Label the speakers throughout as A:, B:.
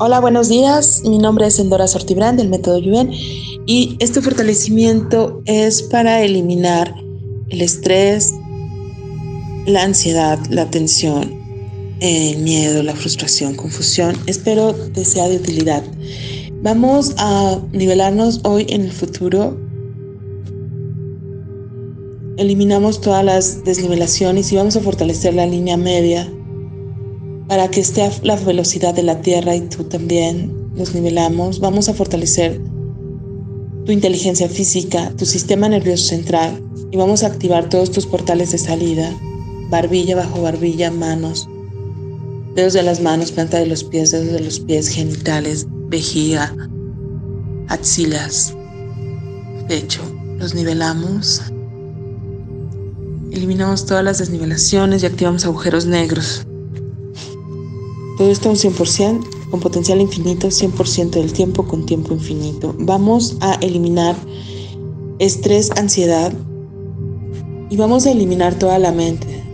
A: Hola, buenos días. Mi nombre es Endora Sortibrán del método Yuen y este fortalecimiento es para eliminar el estrés, la ansiedad, la tensión, el miedo, la frustración, confusión. Espero que sea de utilidad. Vamos a nivelarnos hoy en el futuro. Eliminamos todas las desnivelaciones y vamos a fortalecer la línea media para que esté la velocidad de la Tierra y tú también nos nivelamos. Vamos a fortalecer tu inteligencia física, tu sistema nervioso central y vamos a activar todos tus portales de salida, barbilla bajo barbilla, manos, dedos de las manos, planta de los pies, dedos de los pies, genitales, vejiga, axilas, pecho. Los nivelamos. Eliminamos todas las desnivelaciones y activamos agujeros negros. Todo esto un 100%, con potencial infinito, 100% del tiempo con tiempo infinito. Vamos a eliminar estrés, ansiedad y vamos a eliminar toda la mente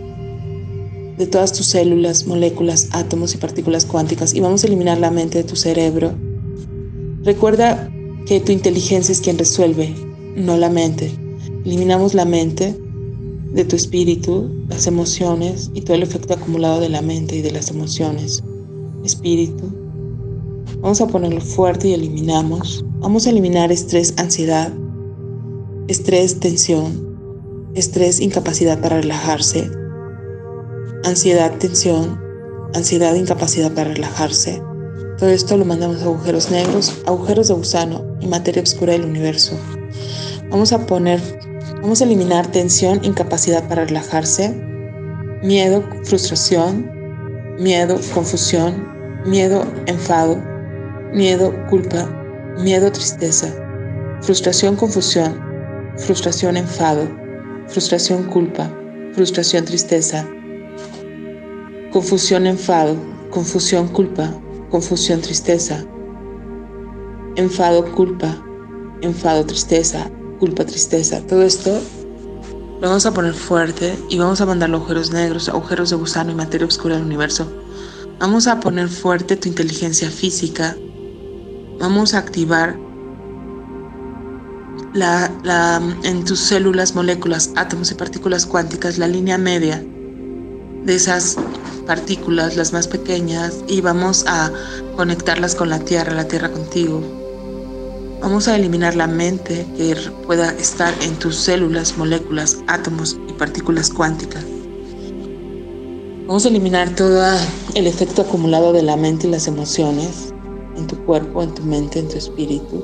A: de todas tus células, moléculas, átomos y partículas cuánticas y vamos a eliminar la mente de tu cerebro. Recuerda que tu inteligencia es quien resuelve, no la mente. Eliminamos la mente de tu espíritu, las emociones y todo el efecto acumulado de la mente y de las emociones espíritu. Vamos a ponerlo fuerte y eliminamos. Vamos a eliminar estrés, ansiedad, estrés, tensión, estrés, incapacidad para relajarse, ansiedad, tensión, ansiedad, incapacidad para relajarse. Todo esto lo mandamos a agujeros negros, agujeros de gusano y materia oscura del universo. Vamos a poner, vamos a eliminar tensión, incapacidad para relajarse, miedo, frustración, miedo, confusión, miedo, enfado, miedo, culpa, miedo, tristeza, frustración, confusión, frustración, enfado, frustración, culpa, frustración, tristeza, confusión, enfado, confusión, culpa, confusión, tristeza, enfado, culpa, enfado, tristeza, culpa, tristeza. Todo esto lo vamos a poner fuerte y vamos a mandar agujeros negros, agujeros de gusano y materia oscura del universo Vamos a poner fuerte tu inteligencia física. Vamos a activar la, en tus células, moléculas, átomos y partículas cuánticas la línea media de esas partículas, las más pequeñas, y vamos a conectarlas con la Tierra, la Tierra contigo. Vamos a eliminar la mente que pueda estar en tus células, moléculas, átomos y partículas cuánticas. Vamos a eliminar todo el efecto acumulado de la mente y las emociones en tu cuerpo, en tu mente, en tu espíritu.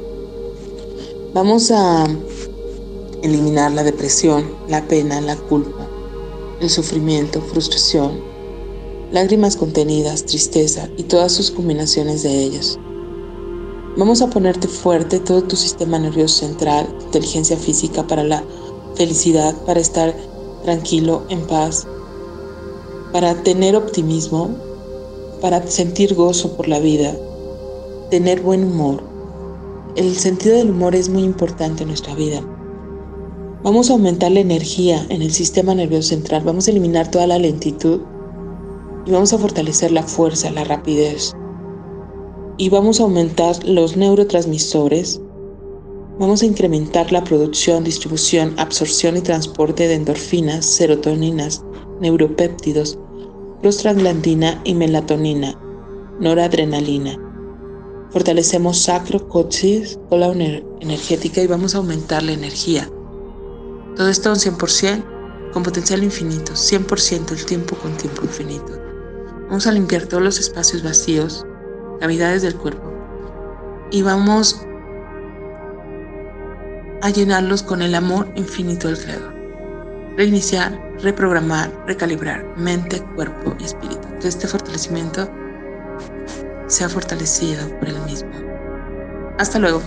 A: Vamos a eliminar la depresión, la pena, la culpa, el sufrimiento, frustración, lágrimas contenidas, tristeza y todas sus combinaciones de ellas. Vamos a ponerte fuerte todo tu sistema nervioso central, inteligencia física para la felicidad, para estar tranquilo, en paz, para tener optimismo, para sentir gozo por la vida, tener buen humor. El sentido del humor es muy importante en nuestra vida. Vamos a aumentar la energía en el sistema nervioso central, vamos a eliminar toda la lentitud y vamos a fortalecer la fuerza, la rapidez. Y vamos a aumentar los neurotransmisores, vamos a incrementar la producción, distribución, absorción y transporte de endorfinas, serotoninas, neuropéptidos, prostaglandina y melatonina, noradrenalina. Fortalecemos sacro, coxis, la energética y vamos a aumentar la energía. Todo esto un 100% con potencial infinito, 100% el tiempo con tiempo infinito. Vamos a limpiar todos los espacios vacíos, cavidades del cuerpo y vamos a llenarlos con el amor infinito del Creador reiniciar, reprogramar, recalibrar mente, cuerpo y espíritu. Que este fortalecimiento sea fortalecido por el mismo. Hasta luego.